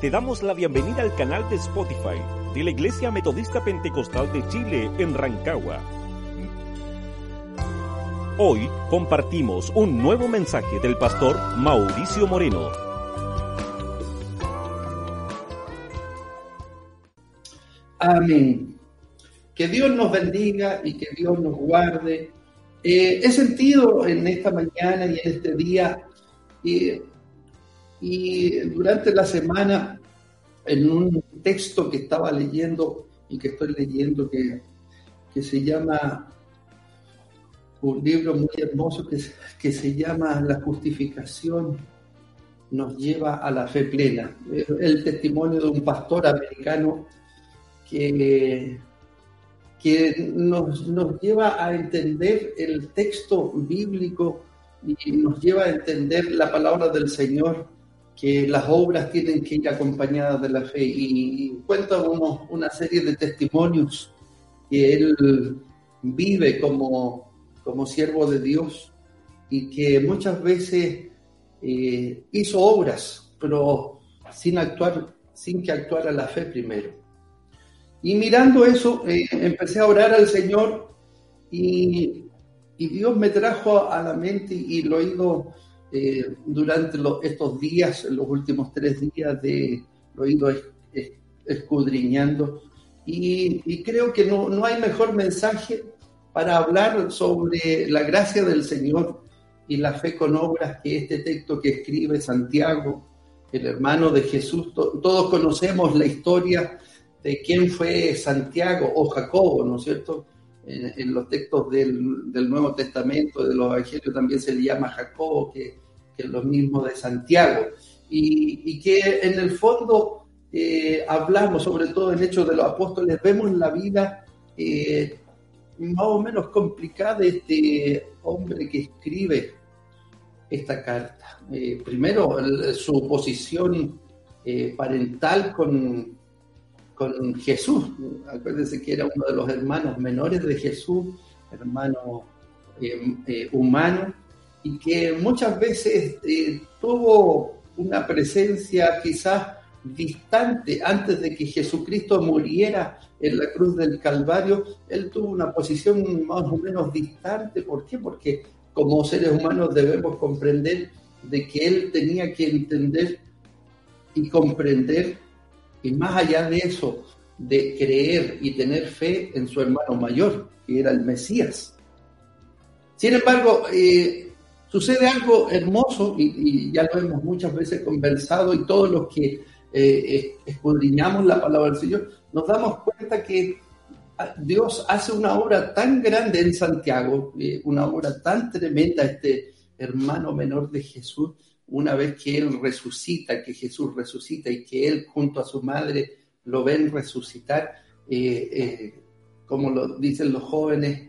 Te damos la bienvenida al canal de Spotify de la Iglesia Metodista Pentecostal de Chile en Rancagua. Hoy compartimos un nuevo mensaje del pastor Mauricio Moreno. Amén. Que Dios nos bendiga y que Dios nos guarde. Eh, he sentido en esta mañana y en este día y durante la semana, en un texto que estaba leyendo y que estoy leyendo, que, que se llama, un libro muy hermoso que, que se llama La justificación nos lleva a la fe plena. El testimonio de un pastor americano que, que nos, nos lleva a entender el texto bíblico y nos lleva a entender la palabra del Señor que las obras tienen que ir acompañadas de la fe. Y, cuenta una serie de testimonios que él vive como, como siervo de Dios y que muchas veces eh, hizo obras, pero sin actuar, sin que actuara la fe primero. Y mirando eso, eh, empecé a orar al Señor y, y, Dios me trajo a la mente y lo he eh, durante estos días, los últimos tres días, de, lo he ido escudriñando y, creo que no, no, hay mejor mensaje para hablar sobre la gracia del Señor y la fe con obras que este texto que escribe Santiago, el hermano de Jesús. todos conocemos la historia de quién fue Santiago o Jacobo, ¿no es cierto? En, los textos del, del, Nuevo Testamento, de los Evangelios, también se le llama Jacobo, que, que es lo mismo de Santiago, y, que en el fondo eh, hablamos, sobre todo en Hechos de los Apóstoles, vemos la vida eh, más o menos complicada de este hombre que escribe esta carta. Eh, primero, su posición parental con, con Jesús. Acuérdense que era uno de los hermanos menores de Jesús, hermano humano, y que muchas veces tuvo una presencia quizás distante antes de que Jesucristo muriera en la cruz del Calvario, él tuvo una posición más o menos distante. ¿Por qué? Porque como seres humanos debemos comprender de que él tenía que entender y comprender, y más allá de eso, de creer y tener fe en su hermano mayor, que era el Mesías. Sin embargo, eh, sucede algo hermoso y, ya lo hemos muchas veces conversado y todos los que eh, escudriñamos la palabra del Señor, nos damos cuenta que Dios hace una obra tan grande en Santiago, eh, una obra tan tremenda, este hermano menor de Jesús, una vez que Él resucita, que Jesús resucita y que Él junto a su madre lo ven resucitar, eh, como lo dicen los jóvenes,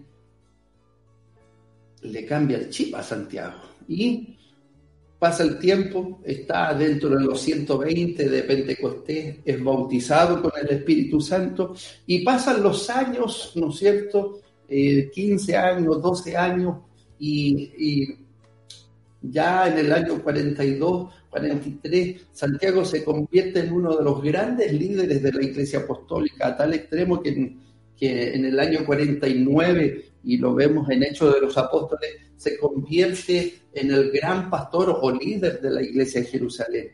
le cambia el chip a Santiago y pasa el tiempo, está dentro de los 120 de Pentecostés, es bautizado con el Espíritu Santo y pasan los años, ¿no es cierto? 15 eh, años, 12 años y, ya en el año 42, 43, Santiago se convierte en uno de los grandes líderes de la Iglesia Apostólica, a tal extremo que que en el año 49 y lo vemos en Hechos de los Apóstoles, se convierte en el gran pastor o líder de la iglesia de Jerusalén.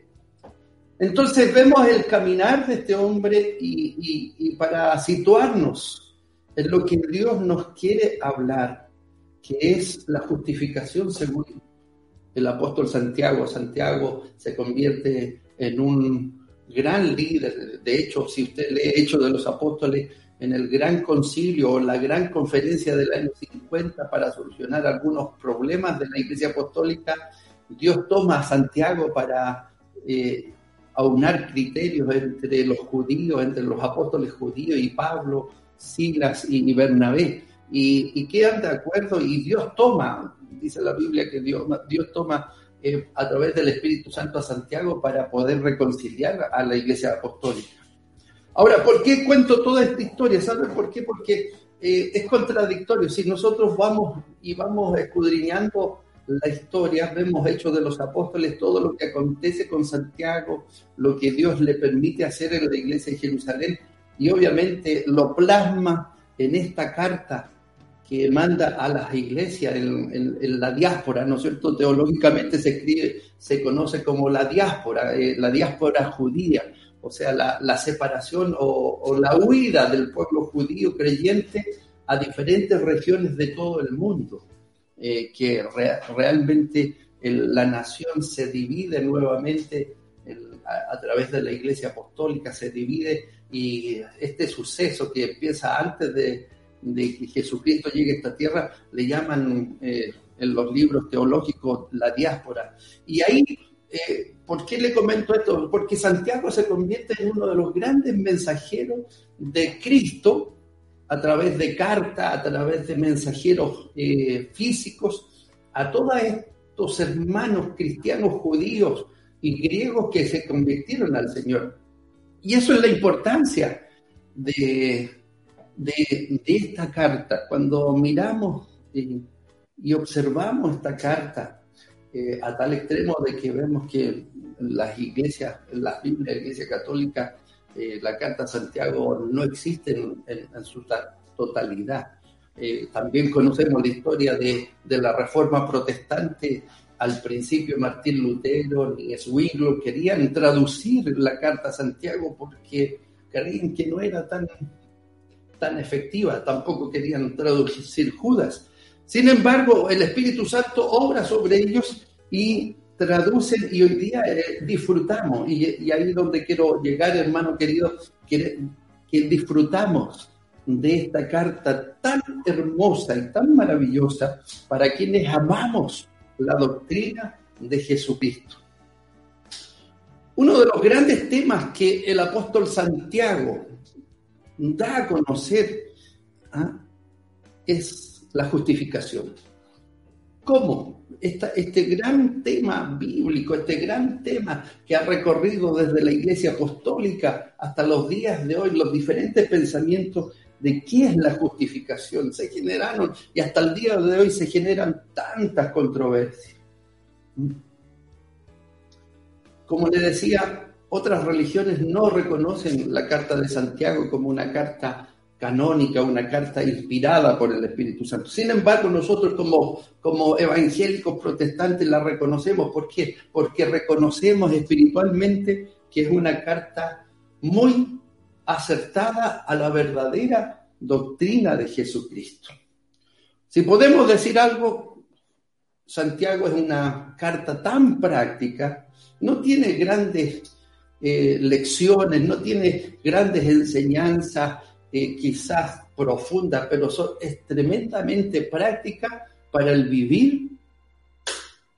Entonces vemos el caminar de este hombre y, para situarnos en lo que Dios nos quiere hablar, que es la justificación según el apóstol Santiago. Santiago se convierte en un gran líder. De hecho, si usted lee Hechos de los Apóstoles, en el gran concilio o la gran conferencia del año 50 para solucionar algunos problemas de la Iglesia Apostólica, Dios toma a Santiago para eh, aunar criterios entre los judíos, entre los apóstoles judíos y Pablo, Silas y, Bernabé, y, quedan de acuerdo y Dios toma, dice la Biblia que Dios, toma eh, a través del Espíritu Santo a Santiago para poder reconciliar a la Iglesia Apostólica. Ahora, ¿por qué cuento toda esta historia? ¿Sabes por qué? Porque eh, es contradictorio. Si nosotros vamos y vamos escudriñando la historia, vemos Hechos de los Apóstoles, todo lo que acontece con Santiago, lo que Dios le permite hacer en la iglesia de Jerusalén, y obviamente lo plasma en esta carta que manda a las iglesias en, la diáspora, ¿no es cierto? Teológicamente se escribe, se conoce como la diáspora, eh, la diáspora judía, o sea, la, separación o, la huida del pueblo judío creyente a diferentes regiones de todo el mundo, eh, que realmente la nación se divide nuevamente a, a, través de la iglesia apostólica, se divide y este suceso que empieza antes de, de que Jesucristo llegue a esta tierra, le llaman eh, en los libros teológicos la diáspora. Y ahí, eh, ¿por qué le comento esto? Porque Santiago se convierte en uno de los grandes mensajeros de Cristo a través de cartas, a través de mensajeros eh, físicos, a todos estos hermanos cristianos judíos y griegos que se convirtieron al Señor. Y eso es la importancia de, esta carta, cuando miramos eh, y observamos esta carta eh, a tal extremo de que vemos que las iglesias, la Biblia, la Iglesia Católica, eh, la Carta Santiago no existe en, su totalidad. también conocemos la historia de, de, la Reforma Protestante. Al principio Martín Lutero y Zwinglio querían traducir la Carta Santiago porque creían que no era tan tan efectiva, tampoco querían traducir Judas. Sin embargo, el Espíritu Santo obra sobre ellos y traducen y hoy día eh, disfrutamos, y, ahí es donde quiero llegar, hermano querido, que, disfrutamos de esta carta tan hermosa y tan maravillosa para quienes amamos la doctrina de Jesucristo. Uno de los grandes temas que el apóstol Santiago da a conocer ¿ah? es la justificación. ¿Cómo? este gran tema bíblico, este gran tema que ha recorrido desde la iglesia apostólica hasta los días de hoy, los diferentes pensamientos de qué es la justificación, se generaron y hasta el día de hoy se generan tantas controversias. Como le decía, otras religiones no reconocen la Carta de Santiago como una carta canónica, una carta inspirada por el Espíritu Santo. Sin embargo, nosotros como, como evangélicos protestantes la reconocemos. ¿Por qué? Porque reconocemos espiritualmente que es una carta muy acertada a la verdadera doctrina de Jesucristo. Si podemos decir algo, Santiago es una carta tan práctica, no tiene grandes eh, lecciones, no tiene grandes enseñanzas, eh, quizás profundas, pero son, es tremendamente práctica para el vivir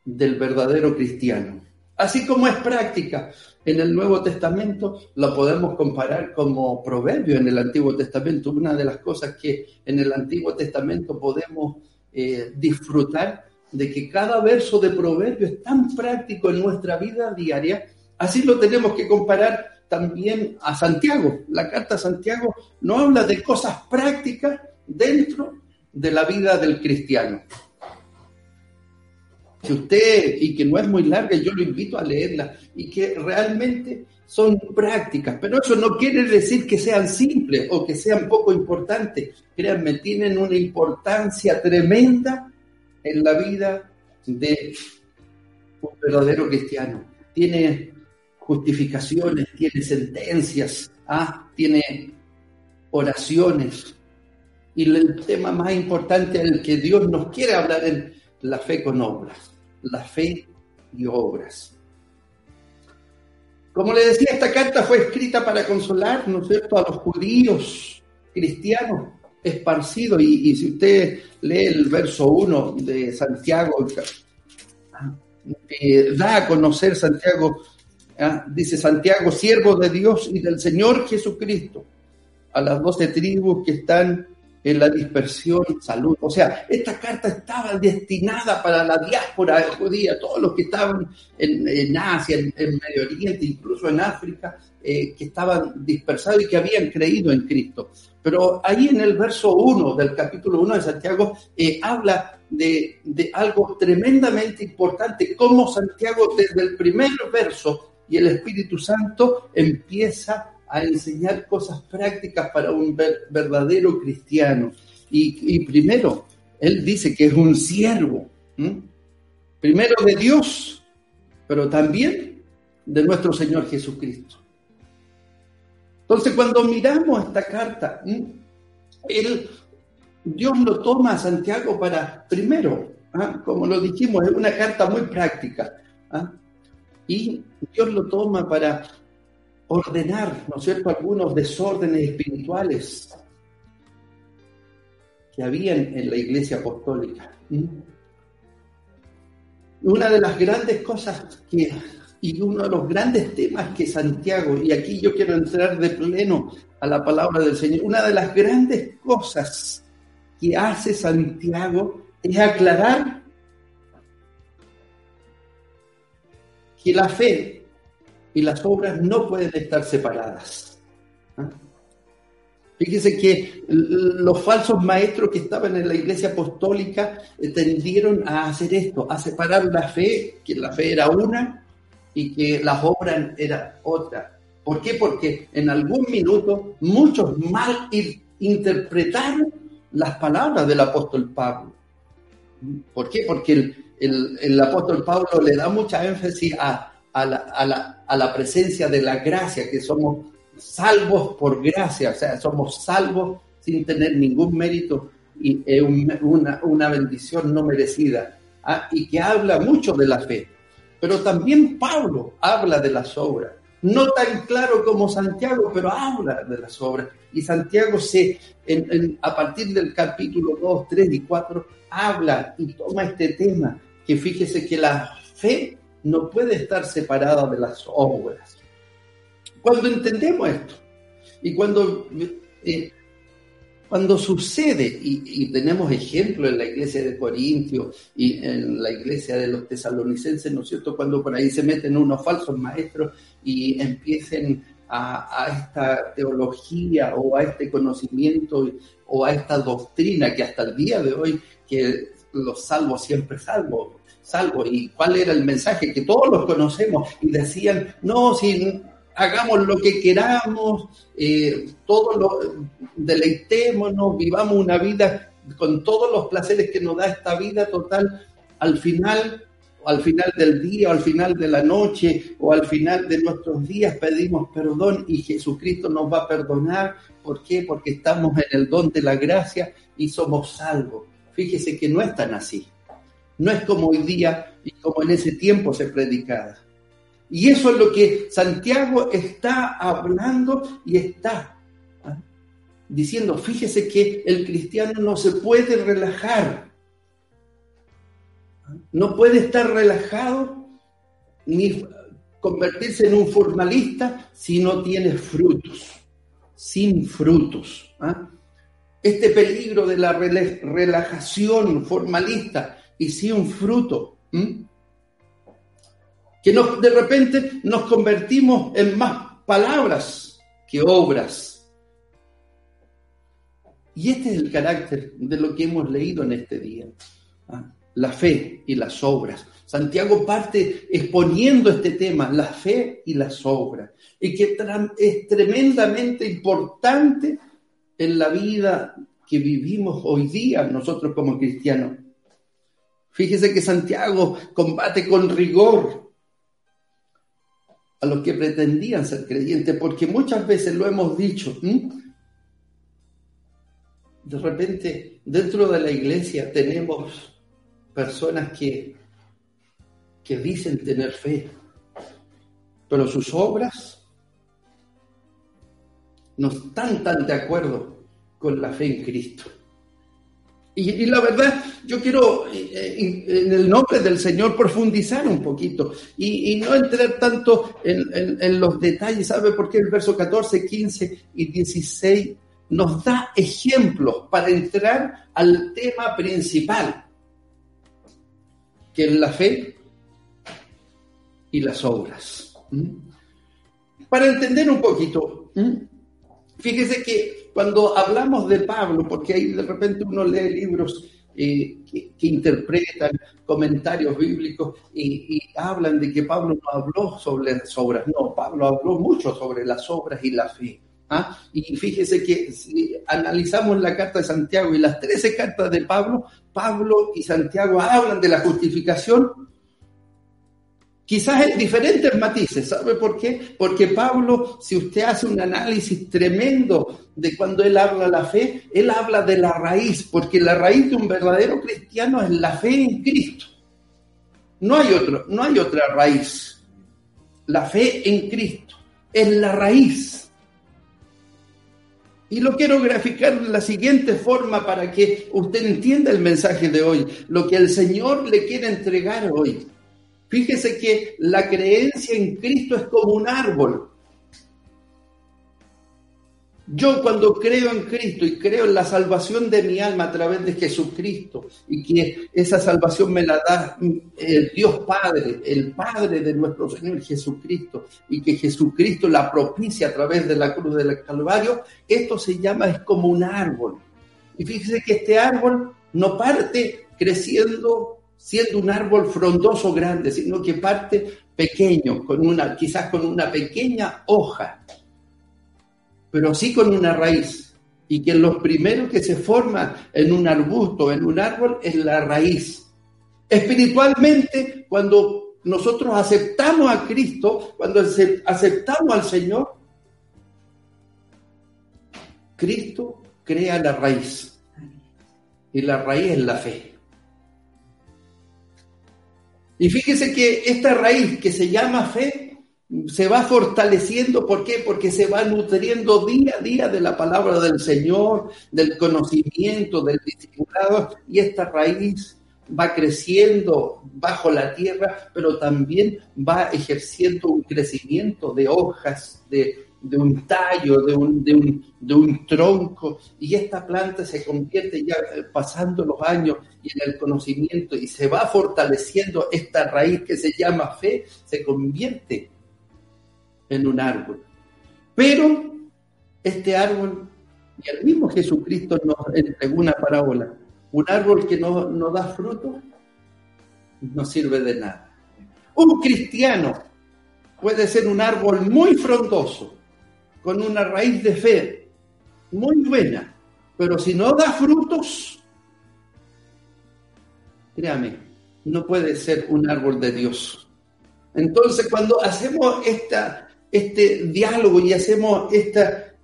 del verdadero cristiano. Así como es práctica en el Nuevo Testamento, lo podemos comparar como proverbio en el Antiguo Testamento. Una de las cosas que en el Antiguo Testamento podemos eh, disfrutar de que cada verso de proverbio es tan práctico en nuestra vida diaria Así lo tenemos que comparar también a Santiago. La carta a Santiago no habla de cosas prácticas dentro de la vida del cristiano. Que usted, y que no es muy larga, yo lo invito a leerla, y que realmente son prácticas, pero eso no quiere decir que sean simples o que sean poco importantes. Créanme, tienen una importancia tremenda en la vida de un verdadero cristiano. Tiene justificaciones, tiene sentencias, ¿ah? tiene oraciones. Y el tema más importante el que Dios nos quiere hablar es la fe con obras, la fe y obras. Como le decía, esta carta fue escrita para consolar, ¿no es cierto?, a los judíos cristianos esparcidos. Y, y si usted lee el verso 1 de Santiago, eh, da a conocer Santiago ¿Ah? Dice Santiago, siervo de Dios y del Señor Jesucristo, a las doce tribus que están en la dispersión, salud. O sea, esta carta estaba destinada para la diáspora judía, todos los que estaban en, Asia, en, Medio Oriente, incluso en África, eh, que estaban dispersados y que habían creído en Cristo. Pero ahí en el verso 1 del capítulo 1 de Santiago eh, habla de, de algo tremendamente importante, cómo Santiago desde el primer verso y el Espíritu Santo empieza a enseñar cosas prácticas para un verdadero cristiano. Y, primero, él dice que es un siervo, primero de Dios, pero también de nuestro Señor Jesucristo. Entonces, cuando miramos esta carta, Dios lo toma a Santiago para, primero, ¿ah? como lo dijimos, es una carta muy práctica. ¿ah? Y Dios lo toma para ordenar, ¿no es cierto?, algunos desórdenes espirituales que habían en la iglesia apostólica. Una de las grandes cosas que, y uno de los grandes temas que Santiago, y aquí yo quiero entrar de pleno a la palabra del Señor, una de las grandes cosas que hace Santiago es aclarar que la fe y las obras no pueden estar separadas. ¿Ah? Fíjese que los falsos maestros que estaban en la iglesia apostólica eh, tendieron a hacer esto, a separar la fe, que la fe era una y que las obras eran otra. ¿Por qué? Porque en algún minuto muchos mal interpretaron las palabras del apóstol Pablo. ¿Por qué? Porque el, el apóstol Pablo le da mucha énfasis a la, presencia de la gracia, que somos salvos por gracia, o sea, somos salvos sin tener ningún mérito y una, una, bendición no merecida, ¿ah? y que habla mucho de la fe. Pero también Pablo habla de las obras, no tan claro como Santiago, pero habla de las obras. Y Santiago se, a partir del capítulo 2, 3 y 4, habla y toma este tema, que fíjese que la fe no puede estar separada de las obras. Cuando entendemos esto y cuando, eh, cuando sucede, y, tenemos ejemplos en la iglesia de Corintios y en la iglesia de los tesalonicenses, ¿no es cierto? Cuando por ahí se meten unos falsos maestros y empiecen a, esta teología o a este conocimiento o a esta doctrina que hasta el día de hoy que los salvos siempre salvos salvo. ¿Y cuál era el mensaje? Que todos los conocemos y decían, no, si hagamos lo que queramos, eh, todos lo, deleitémonos, vivamos una vida con todos los placeres que nos da esta vida total, al final, al final del día, o al final de la noche, o al final de nuestros días pedimos perdón y Jesucristo nos va a perdonar. ¿Por qué? Porque estamos en el don de la gracia y somos salvos. Fíjese que no es tan así. No es como hoy día y como en ese tiempo se predicaba. Y eso es lo que Santiago está hablando y está ¿ah? diciendo, fíjese que el cristiano no se puede relajar, ¿ah? no puede estar relajado ni convertirse en un formalista si no tiene frutos, sin frutos. ¿ah? Este peligro de la relajación formalista y sí un fruto. Que de repente nos convertimos en más palabras que obras. Y este es el carácter de lo que hemos leído en este día. ¿ah? La fe y las obras. Santiago parte exponiendo este tema, la fe y las obras, y que es tremendamente importante en la vida que vivimos hoy día nosotros como cristianos. Fíjese que Santiago combate con rigor los que pretendían ser creyentes, porque muchas veces lo hemos dicho. De repente, dentro de la iglesia tenemos personas que, que dicen tener fe, pero sus obras no están tan de acuerdo con la fe en Cristo. Y, la verdad, yo quiero eh, eh, en el nombre del Señor profundizar un poquito y, no entrar tanto en, los detalles, ¿sabe por qué el verso 14, 15 y 16 nos da ejemplos para entrar al tema principal, que es la fe y las obras. Para entender un poquito, fíjese que cuando hablamos de Pablo, porque ahí de repente uno lee libros eh, que, interpretan comentarios bíblicos y, hablan de que Pablo no habló sobre las obras. No, Pablo habló mucho sobre las obras y la fe. ¿ah? Y fíjese que si analizamos la carta de Santiago y las 13 cartas de Pablo, Pablo y Santiago hablan de la justificación Quizás en diferentes matices, ¿sabe por qué? Porque Pablo, si usted hace un análisis tremendo de cuando él habla la fe, él habla de la raíz, porque la raíz de un verdadero cristiano es la fe en Cristo. No hay otro, no hay otra raíz. La fe en Cristo es la raíz. Y lo quiero graficar de la siguiente forma para que usted entienda el mensaje de hoy, lo que el Señor le quiere entregar hoy. Fíjese que la creencia en Cristo es como un árbol. Yo cuando creo en Cristo y creo en la salvación de mi alma a través de Jesucristo y que esa salvación me la da el Dios Padre, el Padre de nuestro Señor Jesucristo y que Jesucristo la propicia a través de la cruz del Calvario, esto se llama es como un árbol. Y fíjese que este árbol no parte creciendo siendo un árbol frondoso grande, sino que parte pequeño, con una, quizás con una pequeña hoja, pero sí con una raíz. Y que los primeros que se forma en un arbusto, en un árbol, es la raíz. Espiritualmente, cuando nosotros aceptamos a Cristo, cuando aceptamos al Señor, Cristo crea la raíz. Y la raíz es la fe. Y fíjese que esta raíz que se llama fe se va fortaleciendo. ¿Por qué? Porque se va nutriendo día a día de la palabra del Señor, del conocimiento, del discipulado. Y esta raíz va creciendo bajo la tierra, pero también va ejerciendo un crecimiento de hojas, de, de un tallo, de un, de, un, de un, tronco, y esta planta se convierte ya eh, pasando los años y en el conocimiento y se va fortaleciendo esta raíz que se llama fe, se convierte en un árbol. Pero este árbol, y el mismo Jesucristo nos entregó una parábola, un árbol que no, no da fruto, no sirve de nada. Un cristiano puede ser un árbol muy frondoso, con una raíz de fe muy buena, pero si no da frutos, créame, no puede ser un árbol de Dios. Entonces, cuando hacemos esta, este diálogo y hacemos esta,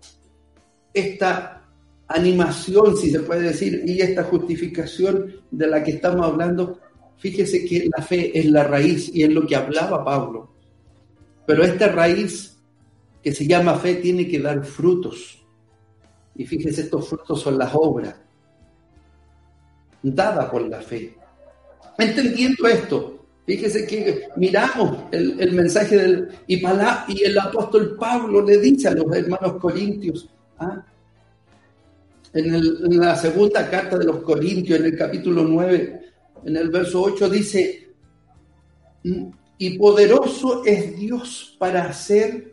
esta animación, si se puede decir, y esta justificación de la que estamos hablando, fíjese que la fe es la raíz y es lo que hablaba Pablo. Pero esta raíz que se llama fe tiene que dar frutos. Y fíjese, estos frutos son las obras dadas por la fe. Entendiendo esto, fíjese que miramos el, mensaje del y, y el apóstol Pablo le dice a los hermanos corintios, ¿ah? en, en, la segunda carta de los Corintios, en el capítulo 9, en el verso 8, dice, y poderoso es Dios para hacer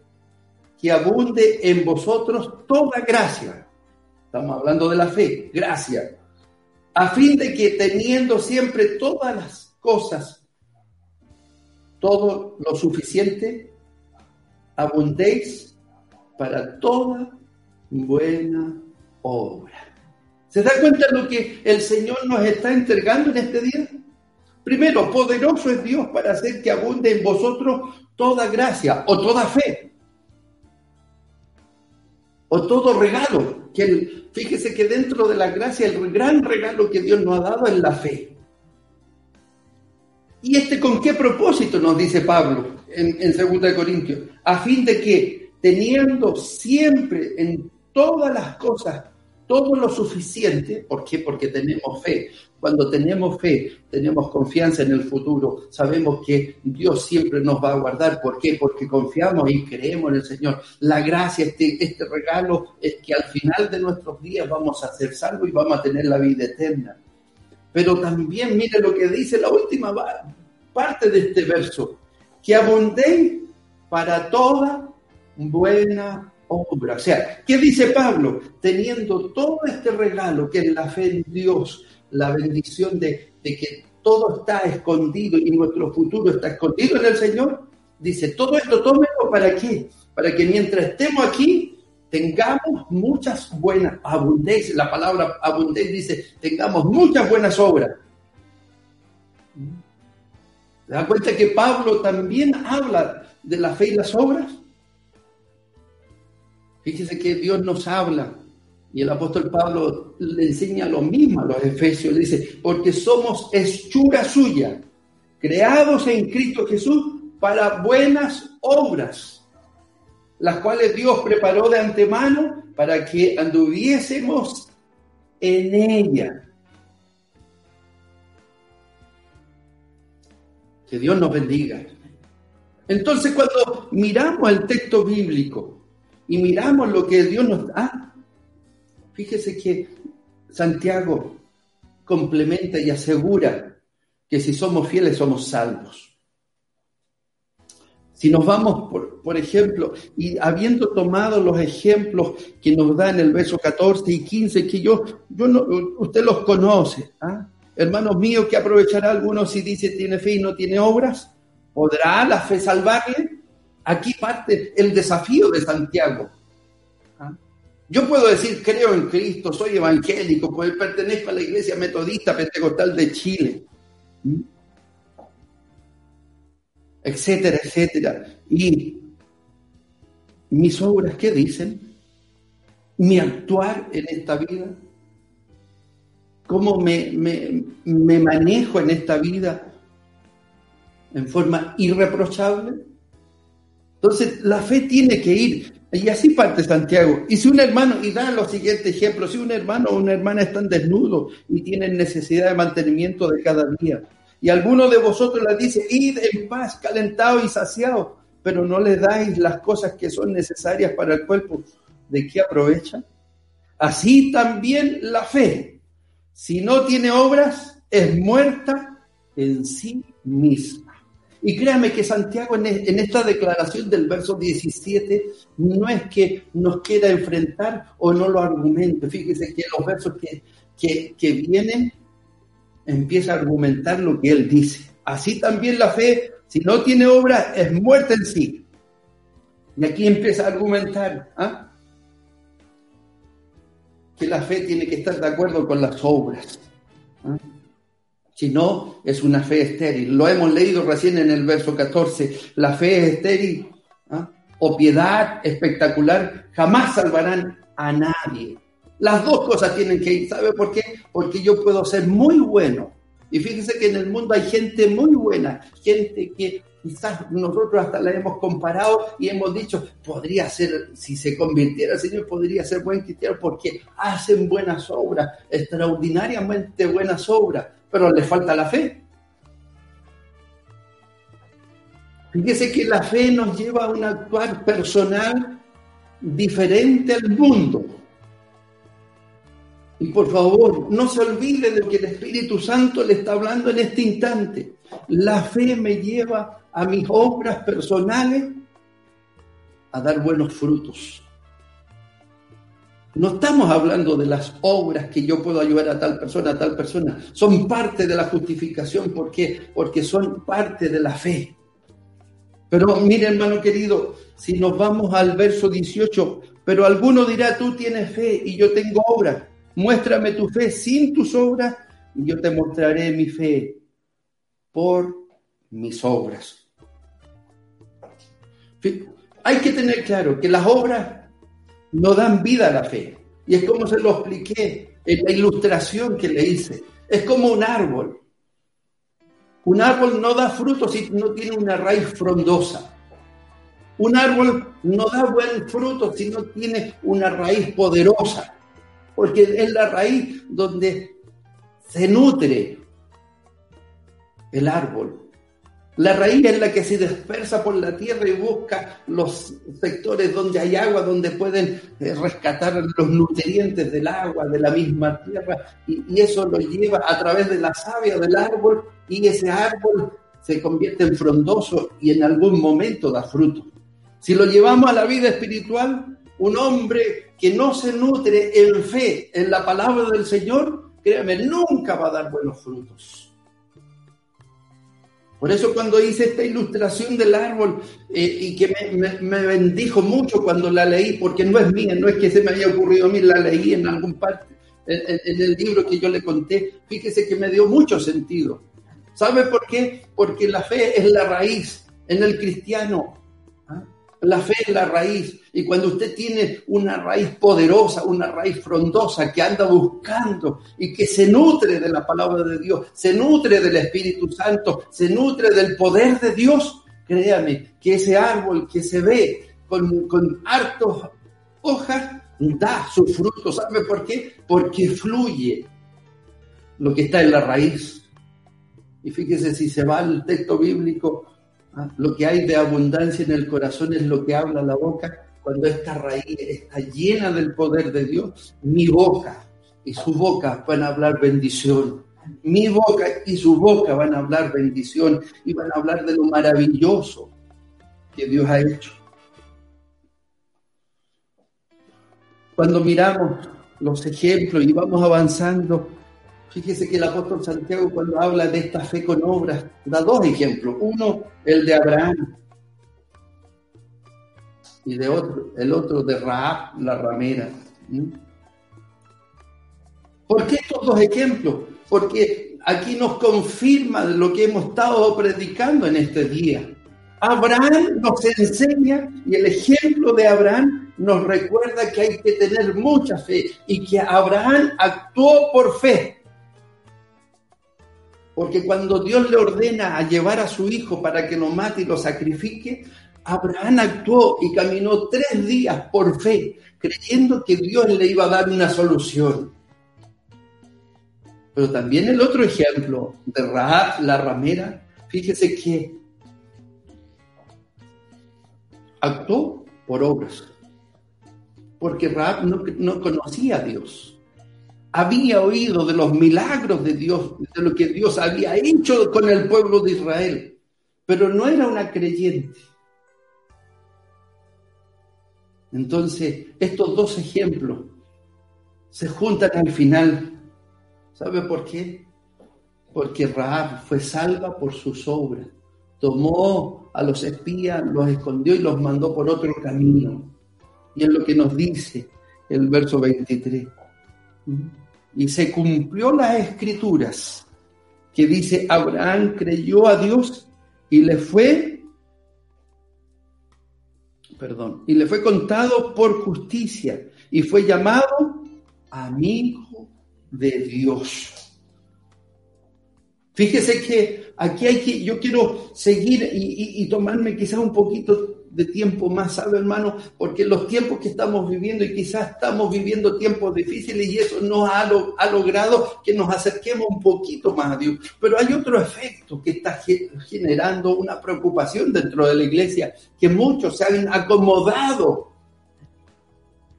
que abunde en vosotros toda gracia. Estamos hablando de la fe, gracia. A fin de que teniendo siempre todas las cosas, todo lo suficiente, abundéis para toda buena obra. ¿Se da cuenta de lo que el Señor nos está entregando en este día? Primero, poderoso es Dios para hacer que abunde en vosotros toda gracia o toda fe o todo regalo. Que fíjese que dentro de la gracia el gran regalo que Dios nos ha dado es la fe. ¿Y este con qué propósito nos dice Pablo en, en 2 Corintios? A fin de que teniendo siempre en todas las cosas todo lo suficiente. ¿Por qué? Porque tenemos fe. Cuando tenemos fe, tenemos confianza en el futuro, sabemos que Dios siempre nos va a guardar. ¿Por qué? Porque confiamos y creemos en el Señor. La gracia, este, este regalo, es que al final de nuestros días vamos a ser salvos y vamos a tener la vida eterna. Pero también mire lo que dice la última parte de este verso, que abundéis para toda buena obra. O sea, ¿qué dice Pablo? Teniendo todo este regalo que es la fe en Dios, la bendición de, que todo está escondido y nuestro futuro está escondido en el Señor, dice, todo esto tómelo para qué? Para que mientras estemos aquí tengamos muchas buenas, abundencia, la palabra abundencia dice, tengamos muchas buenas obras. ¿Se da cuenta que Pablo también habla de la fe y las obras? Fíjese que Dios nos habla y el apóstol Pablo le enseña lo mismo a los efesios, dice, porque somos hechura suya, creados en Cristo Jesús para buenas obras, las cuales Dios preparó de antemano para que anduviésemos en ella. Que Dios nos bendiga. Entonces cuando miramos el texto bíblico y miramos lo que Dios nos da, Fíjese que Santiago complementa y asegura que si somos fieles somos salvos. Si nos vamos, por, ejemplo, y habiendo tomado los ejemplos que nos da en el verso 14 y 15, que yo, yo no, usted los conoce, ¿ah? hermanos míos, que aprovechará alguno si dice tiene fe y no tiene obras? ¿Podrá la fe salvarle? Aquí parte el desafío de Santiago. Yo puedo decir, creo en Cristo, soy evangélico, pues pertenezco a la Iglesia Metodista Pentecostal de Chile, etcétera, etcétera. Y mis obras, ¿qué dicen? Mi actuar en esta vida, cómo me, me manejo en esta vida en forma irreprochable. Entonces, la fe tiene que ir y así parte Santiago. Y si un hermano, y da los siguientes ejemplos, si un hermano o una hermana están desnudos y tienen necesidad de mantenimiento de cada día, y alguno de vosotros les dice, id en paz, calentado y saciado, pero no le dais las cosas que son necesarias para el cuerpo, ¿de qué aprovecha? Así también la fe, si no tiene obras, es muerta en sí misma. Y créame que Santiago en, esta declaración del verso 17 no es que nos quiera enfrentar o no lo argumente. Fíjese que los versos que, vienen empieza a argumentar lo que él dice. Así también la fe, si no tiene obra, es muerta en sí. Y aquí empieza a argumentar ¿ah? que la fe tiene que estar de acuerdo con las obras. ¿ah? Si no, es una fe estéril. Lo hemos leído recién en el verso 14. La fe es estéril ¿ah? o piedad espectacular jamás salvarán a nadie. Las dos cosas tienen que ir. ¿Sabe por qué? Porque yo puedo ser muy bueno. Y fíjese que en el mundo hay gente muy buena, gente que quizás nosotros hasta la hemos comparado y hemos dicho, podría ser, si se convirtiera el Señor, podría ser buen cristiano porque hacen buenas obras, extraordinariamente buenas obras pero le falta la fe. Fíjese que la fe nos lleva a un actuar personal diferente al mundo. Y por favor, no se olvide de que el Espíritu Santo le está hablando en este instante. La fe me lleva a mis obras personales a dar buenos frutos. No estamos hablando de las obras que yo puedo ayudar a tal persona, a tal persona. Son parte de la justificación. ¿Por qué? Porque son parte de la fe. Pero mire, hermano querido, si nos vamos al verso 18, pero alguno dirá, tú tienes fe y yo tengo obras. Muéstrame tu fe sin tus obras y yo te mostraré mi fe por mis obras. Hay que tener claro que las obras no dan vida a la fe. Y es como se lo expliqué en la ilustración que le hice. Es como un árbol. Un árbol no da frutos si no tiene una raíz frondosa. Un árbol no da buen fruto si no tiene una raíz poderosa. porque es la raíz donde se nutre el árbol. La raíz es la que se dispersa por la tierra y busca los sectores donde hay agua, donde pueden eh, rescatar los nutrientes del agua, de la misma tierra, y, eso lo lleva a través de la savia del árbol, y ese árbol se convierte en frondoso y en algún momento da fruto. Si lo llevamos a la vida espiritual, un hombre que no se nutre en fe en la palabra del Señor, créame, nunca va a dar buenos frutos. Por eso cuando hice esta ilustración del árbol eh, y que me, bendijo mucho cuando la leí, porque no es mía, no es que se me haya ocurrido a mí, la leí en algún parte, en, en el libro que yo le conté, fíjese que me dio mucho sentido. ¿Sabe por qué? Porque la fe es la raíz en el cristiano. La fe es la raíz. Y cuando usted tiene una raíz poderosa, una raíz frondosa que anda buscando y que se nutre de la palabra de Dios, se nutre del Espíritu Santo, se nutre del poder de Dios, créame que ese árbol que se ve con, con hartos hojas da su fruto. ¿Sabe por qué? Porque fluye lo que está en la raíz. Y fíjese si se va al texto bíblico Ah, lo que hay de abundancia en el corazón es lo que habla la boca. Cuando esta raíz está llena del poder de Dios, mi boca y su boca van a hablar bendición. Mi boca y su boca van a hablar bendición y van a hablar de lo maravilloso que Dios ha hecho. Cuando miramos los ejemplos y vamos avanzando, Fíjese que el apóstol Santiago cuando habla de esta fe con obras da dos ejemplos. Uno, el de Abraham y de otro, el otro de Raab, la ramera. ¿Por qué estos dos ejemplos? Porque aquí nos confirma lo que hemos estado predicando en este día. Abraham nos enseña y el ejemplo de Abraham nos recuerda que hay que tener mucha fe y que Abraham actuó por fe. Porque cuando Dios le ordena a llevar a su hijo para que lo mate y lo sacrifique, Abraham actuó y caminó tres días por fe, creyendo que Dios le iba a dar una solución. Pero también el otro ejemplo de Rahab, la ramera, fíjese que actuó por obras, porque Rahab no, no conocía a Dios había oído de los milagros de Dios, de lo que Dios había hecho con el pueblo de Israel, pero no era una creyente. Entonces, estos dos ejemplos se juntan al final. ¿Sabe por qué? Porque Raab fue salva por sus obras. Tomó a los espías, los escondió y los mandó por otro camino. Y es lo que nos dice el verso 23 y se cumplió las escrituras que dice Abraham creyó a Dios y le fue perdón, y le fue contado por justicia y fue llamado amigo de Dios. Fíjese que aquí hay que, yo quiero seguir y, y tomarme quizás un poquito de tiempo más, ¿sabe hermano? Porque los tiempos que estamos viviendo y quizás estamos viviendo tiempos difíciles y eso nos ha, ha logrado que nos acerquemos un poquito más a Dios. Pero hay otro efecto que está generando una preocupación dentro de la iglesia, que muchos se han acomodado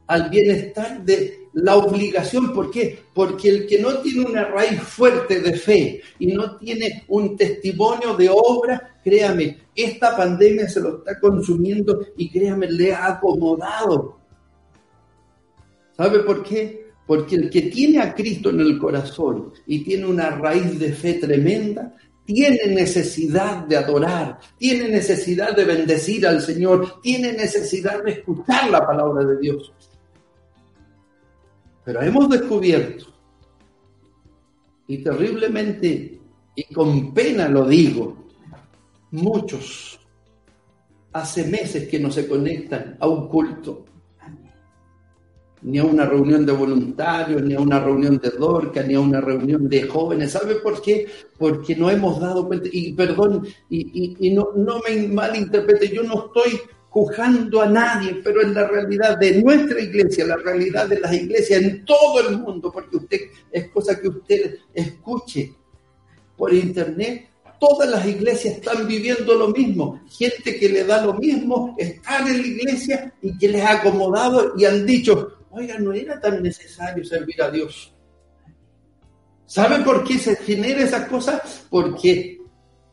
al bienestar de la obligación. ¿Por qué? Porque el que no tiene una raíz fuerte de fe y no tiene un testimonio de obra, créame, esta pandemia se lo está consumiendo y créame, le ha acomodado. ¿Sabe por qué? Porque el que tiene a Cristo en el corazón y tiene una raíz de fe tremenda, tiene necesidad de adorar, tiene necesidad de bendecir al Señor, tiene necesidad de escuchar la palabra de Dios. Pero hemos descubierto, y terriblemente, y con pena lo digo, muchos hace meses que no se conectan a un culto, ni a una reunión de voluntarios, ni a una reunión de Dorca, ni a una reunión de jóvenes. ¿Sabe por qué? Porque no hemos dado cuenta, y perdón, y, no, no me malinterprete, yo no estoy juzgando a nadie, pero en la realidad de nuestra iglesia, la realidad de las iglesias en todo el mundo, porque usted es cosa que usted escuche por internet, todas las iglesias están viviendo lo mismo. Gente que le da lo mismo, están en la iglesia y que les ha acomodado y han dicho, oiga, no era tan necesario servir a Dios. ¿Sabe por qué se genera esa cosa? Porque,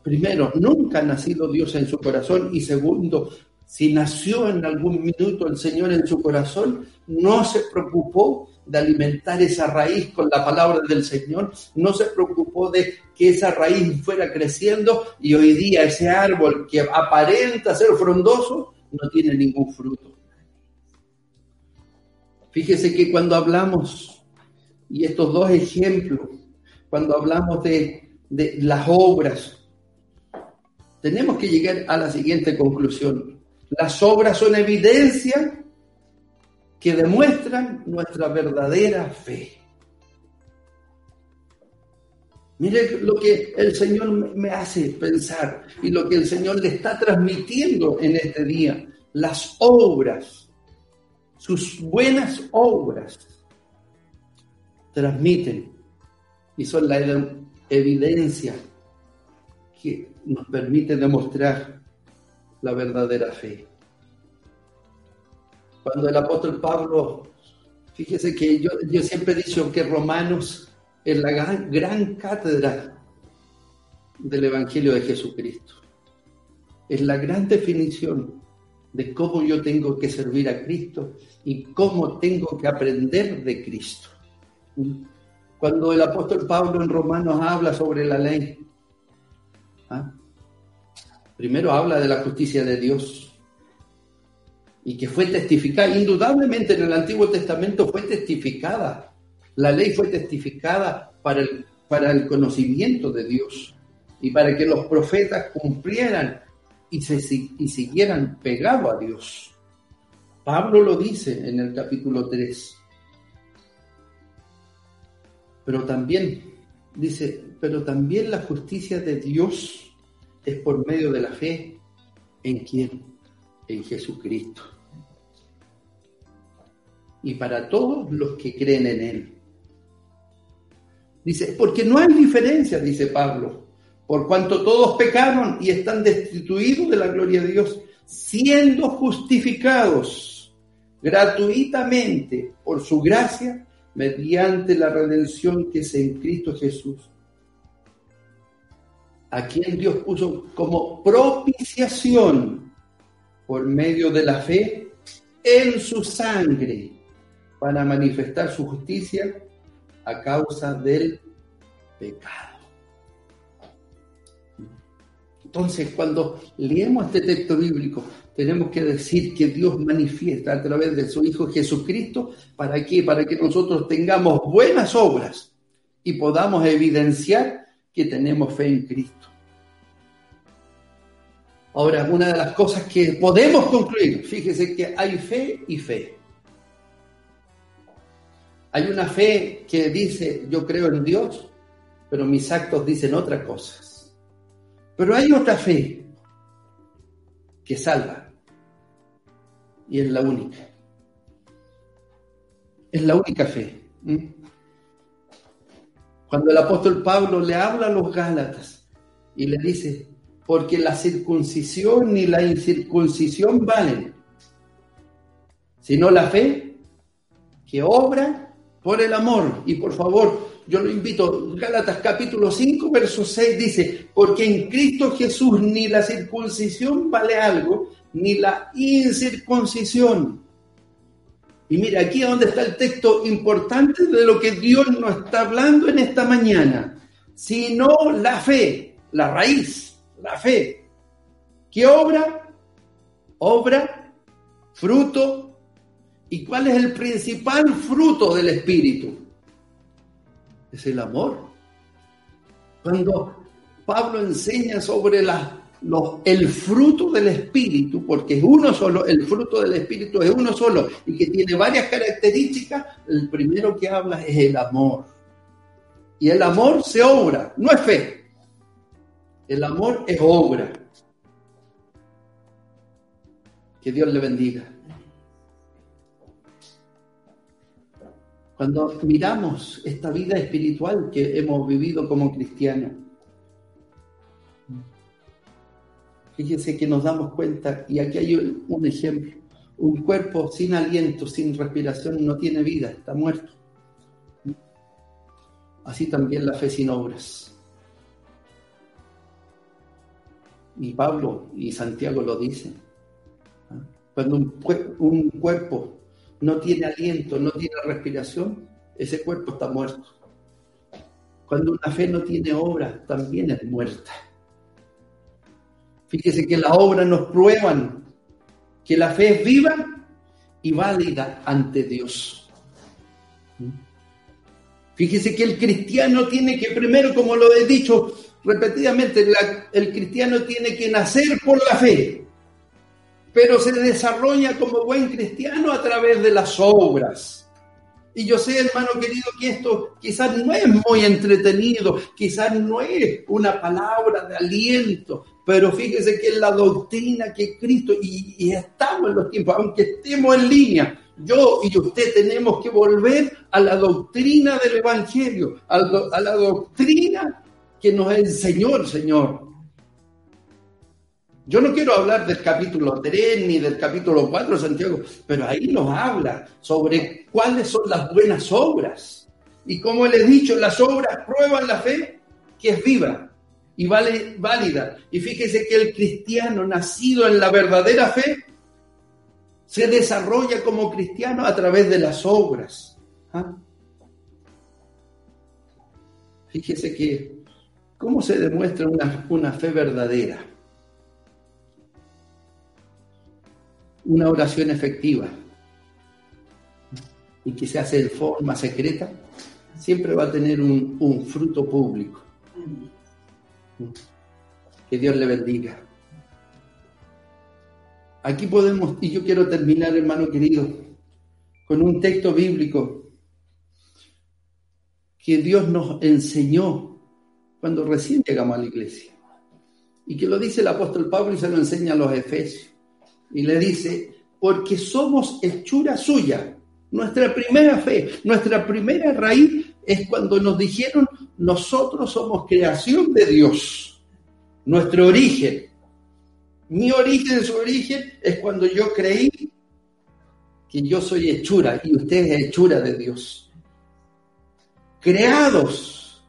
primero, nunca ha nacido Dios en su corazón y segundo, si nació en algún minuto el Señor en su corazón, no se preocupó de alimentar esa raíz con la palabra del Señor, no se preocupó de que esa raíz fuera creciendo y hoy día ese árbol que aparenta ser frondoso no tiene ningún fruto. Fíjese que cuando hablamos, y estos dos ejemplos, cuando hablamos de, de las obras, tenemos que llegar a la siguiente conclusión. Las obras son evidencia que demuestran nuestra verdadera fe. Mire lo que el Señor me hace pensar y lo que el Señor le está transmitiendo en este día. Las obras, sus buenas obras, transmiten y son la evidencia que nos permite demostrar la verdadera fe. Cuando el apóstol Pablo, fíjese que yo, yo siempre he dicho que Romanos es la gran, gran cátedra del Evangelio de Jesucristo. Es la gran definición de cómo yo tengo que servir a Cristo y cómo tengo que aprender de Cristo. Cuando el apóstol Pablo en Romanos habla sobre la ley, ¿ah? Primero habla de la justicia de Dios, y que fue testificada, indudablemente en el Antiguo Testamento fue testificada, la ley fue testificada para el, para el conocimiento de Dios y para que los profetas cumplieran y, se, y siguieran pegados a Dios. Pablo lo dice en el capítulo 3. Pero también, dice, pero también la justicia de Dios es por medio de la fe en quién? En Jesucristo y para todos los que creen en Él. Dice, porque no hay diferencia, dice Pablo, por cuanto todos pecaron y están destituidos de la gloria de Dios, siendo justificados gratuitamente por su gracia mediante la redención que es en Cristo Jesús, a quien Dios puso como propiciación por medio de la fe en su sangre para manifestar su justicia a causa del pecado. Entonces, cuando leemos este texto bíblico, tenemos que decir que Dios manifiesta a través de su Hijo Jesucristo, ¿para? Para que nosotros tengamos buenas obras y podamos evidenciar que tenemos fe en Cristo. Ahora, una de las cosas que podemos concluir, fíjese que hay fe y fe. Hay una fe que dice, yo creo en Dios, pero mis actos dicen otras cosas. Pero hay otra fe que salva. Y es la única. Es la única fe. Cuando el apóstol Pablo le habla a los Gálatas y le dice, porque la circuncisión ni la incircuncisión valen, sino la fe que obra por el amor. Y por favor, yo lo invito, Gálatas capítulo 5, verso 6 dice, porque en Cristo Jesús ni la circuncisión vale algo, ni la incircuncisión. Y mira, aquí es donde está el texto importante de lo que Dios nos está hablando en esta mañana, sino la fe, la raíz, la fe. ¿Qué obra? Obra, fruto, ¿Y cuál es el principal fruto del Espíritu? Es el amor. Cuando Pablo enseña sobre la, el fruto del Espíritu, porque es uno solo, el fruto del Espíritu es uno solo y que tiene varias características, el primero que habla es el amor. Y el amor se obra, no es fe. El amor es obra. Que Dios le bendiga. Cuando miramos esta vida espiritual que hemos vivido como cristianos, fíjense que nos damos cuenta, y aquí hay un ejemplo, un cuerpo sin aliento, sin respiración, no tiene vida, está muerto. Así también la fe sin obras. Y Pablo y Santiago lo dicen. Cuando un, cuerpo no tiene aliento, no tiene respiración, ese cuerpo está muerto. Cuando una fe no tiene obra, también es muerta. Fíjese que las obras nos prueban que la fe es viva y válida ante Dios. Fíjese que el cristiano tiene que primero, como lo he dicho repetidamente, el cristiano tiene que nacer por la fe, pero se desarrolla como buen cristiano a través de las obras. Y yo sé, hermano querido, que esto quizás no es muy entretenido, quizás no es una palabra de aliento, pero fíjese que es la doctrina que Cristo, y, estamos en los tiempos, aunque estemos en línea, yo y usted tenemos que volver a la doctrina del Evangelio, a, a la doctrina que nos enseñó el Señor. Yo no quiero hablar del capítulo 3 ni del capítulo 4 de Santiago, pero ahí nos habla sobre cuáles son las buenas obras. Y como le he dicho, las obras prueban la fe que es viva y vale, válida. Y fíjese que el cristiano nacido en la verdadera fe se desarrolla como cristiano a través de las obras. ¿ah? Fíjese que, ¿cómo se demuestra una, una fe verdadera? Una oración efectiva y que se hace de forma secreta, siempre va a tener un, fruto público. Que Dios le bendiga. Aquí podemos, y yo quiero terminar, hermano querido, con un texto bíblico que Dios nos enseñó cuando recién llegamos a la iglesia. Y que lo dice el apóstol Pablo y se lo enseña a los efesios y le dice, porque somos hechura suya. Nuestra primera fe, nuestra primera raíz es cuando nos dijeron, nosotros somos creación de Dios. Nuestro origen. Mi origen, su origen, es cuando yo creí que yo soy hechura y usted es hechura de Dios. Creados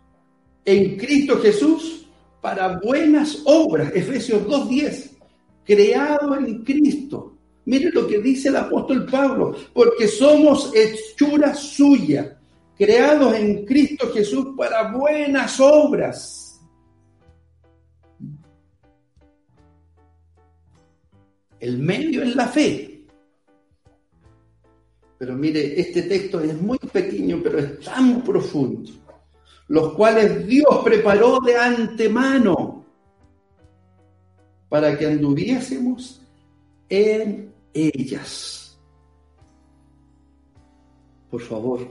en Cristo Jesús para buenas obras. Efesios 2.10 creado en Cristo. Mire lo que dice el apóstol Pablo, porque somos hechura suya, creados en Cristo Jesús para buenas obras. El medio es la fe. Pero mire, este texto es muy pequeño, pero es tan profundo. Los cuales Dios preparó de antemano para que anduviésemos en ellas. Por favor,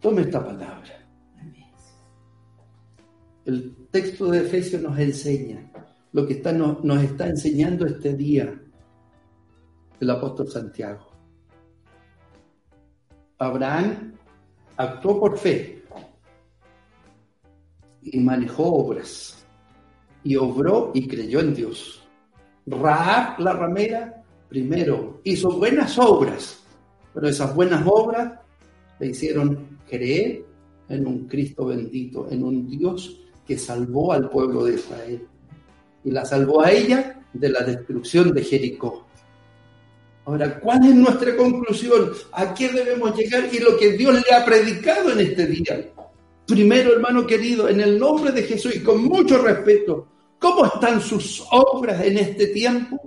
tome esta palabra. El texto de Efesios nos enseña lo que está, nos, nos está enseñando este día el apóstol Santiago. Abraham actuó por fe y manejó obras y obró y creyó en Dios. Raab, la ramera, primero hizo buenas obras, pero esas buenas obras le hicieron creer en un Cristo bendito, en un Dios que salvó al pueblo de Israel. Y la salvó a ella de la destrucción de Jericó. Ahora, ¿cuál es nuestra conclusión? ¿A qué debemos llegar? Y lo que Dios le ha predicado en este día. Primero, hermano querido, en el nombre de Jesús y con mucho respeto, ¿cómo están sus obras en este tiempo?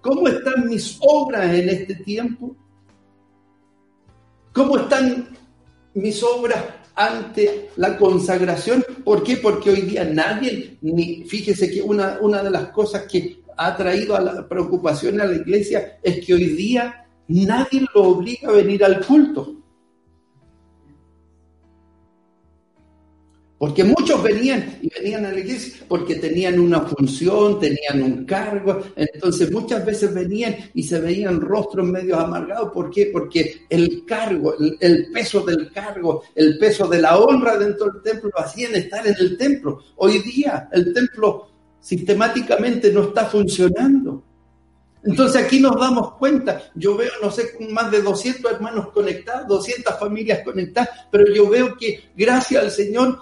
¿Cómo están mis obras en este tiempo? ¿Cómo están mis obras ante la consagración? ¿Por qué? Porque hoy día nadie, ni fíjese que una, una de las cosas que ha traído a la preocupación a la iglesia es que hoy día nadie lo obliga a venir al culto. Porque muchos venían y venían a la iglesia porque tenían una función, tenían un cargo. Entonces muchas veces venían y se veían rostros medio amargados. ¿Por qué? Porque el cargo, el, peso del cargo, el peso de la honra dentro del templo lo hacían estar en el templo. Hoy día el templo sistemáticamente no está funcionando. Entonces aquí nos damos cuenta, yo veo, no sé, más de 200 hermanos conectados, 200 familias conectadas, pero yo veo que gracias al Señor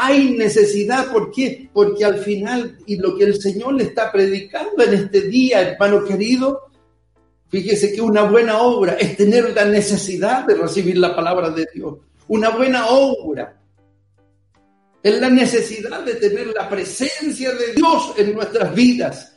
hay necesidad, ¿por qué? Porque al final, y lo que el Señor le está predicando en este día, hermano querido, fíjese que una buena obra es tener la necesidad de recibir la palabra de Dios. Una buena obra es la necesidad de tener la presencia de Dios en nuestras vidas.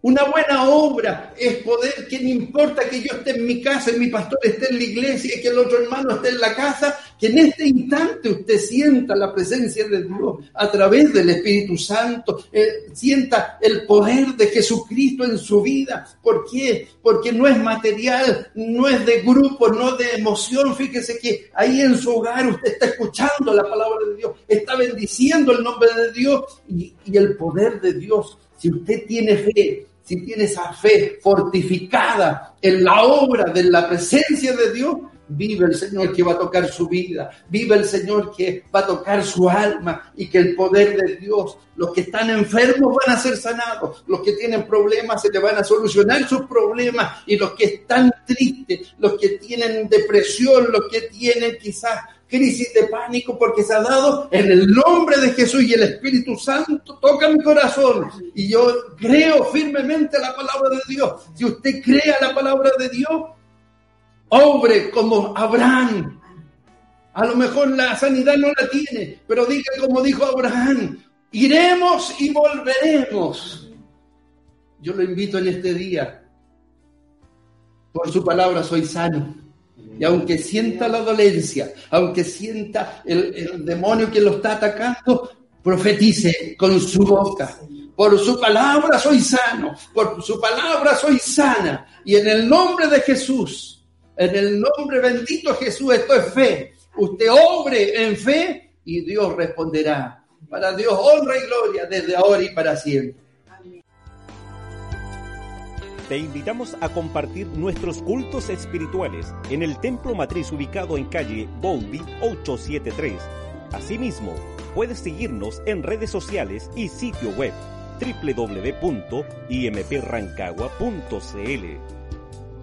Una buena obra es poder, que no importa que yo esté en mi casa y mi pastor esté en la iglesia y que el otro hermano esté en la casa, que en este instante usted sienta la presencia de Dios a través del Espíritu Santo, eh, sienta el poder de Jesucristo en su vida. ¿Por qué? Porque no es material, no es de grupo, no de emoción. Fíjese que ahí en su hogar usted está escuchando la palabra de Dios, está bendiciendo el nombre de Dios y el poder de Dios. Si usted tiene fe, si tiene esa fe fortificada en la obra de la presencia de Dios, vive el Señor que va a tocar su vida, vive el Señor que va a tocar su alma. Y que el poder de Dios, los que están enfermos van a ser sanados, los que tienen problemas se le van a solucionar sus problemas. Y los que están tristes, los que tienen depresión, los que tienen quizás crisis de pánico porque se ha dado en el nombre de Jesús y el Espíritu Santo toca mi corazón. Y yo creo firmemente la palabra de Dios. Si usted crea la palabra de Dios, obre como Abraham. A lo mejor la sanidad no la tiene, pero diga como dijo Abraham, iremos y volveremos. Yo lo invito en este día. Por su palabra soy sano y aunque sienta la dolencia, aunque sienta el, demonio que lo está atacando, profetice con su boca. Por su palabra soy sano, por su palabra soy sana. Y en el nombre de Jesús, en el nombre bendito Jesús, esto es fe. Usted obre en fe y Dios responderá. Para Dios honra y gloria desde ahora y para siempre. Te invitamos a compartir nuestros cultos espirituales en el Templo Matriz ubicado en calle Boldi 873. Asimismo, puedes seguirnos en redes sociales y sitio web www.imprancagua.cl.